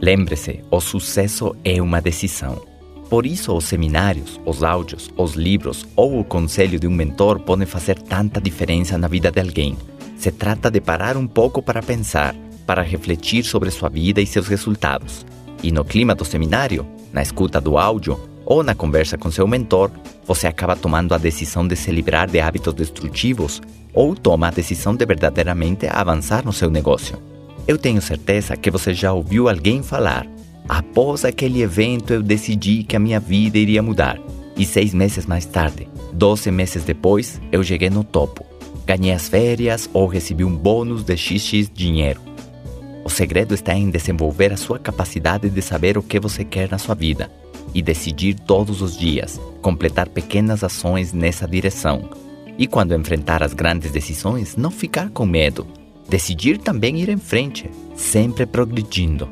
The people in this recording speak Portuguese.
Lembre-se, o sucesso é uma decisão. Por isso, os seminários, os áudios, os livros ou o conselho de um mentor podem fazer tanta diferença na vida de alguém. Se trata de parar um pouco para pensar, para refletir sobre sua vida e seus resultados. E no clima do seminário, na escuta do áudio ou na conversa com seu mentor, você acaba tomando a decisão de se livrar de hábitos destrutivos ou toma a decisão de verdadeiramente avançar no seu negócio. Eu tenho certeza que você já ouviu alguém falar: após aquele evento eu decidi que a minha vida iria mudar. E seis meses mais tarde, 12 meses depois, eu cheguei no topo. Ganhei as férias ou recebi um bônus de XX dinheiro. O segredo está em desenvolver a sua capacidade de saber o que você quer na sua vida e decidir todos os dias, completar pequenas ações nessa direção. E quando enfrentar as grandes decisões, não ficar com medo. Decidir também ir em frente, sempre progredindo.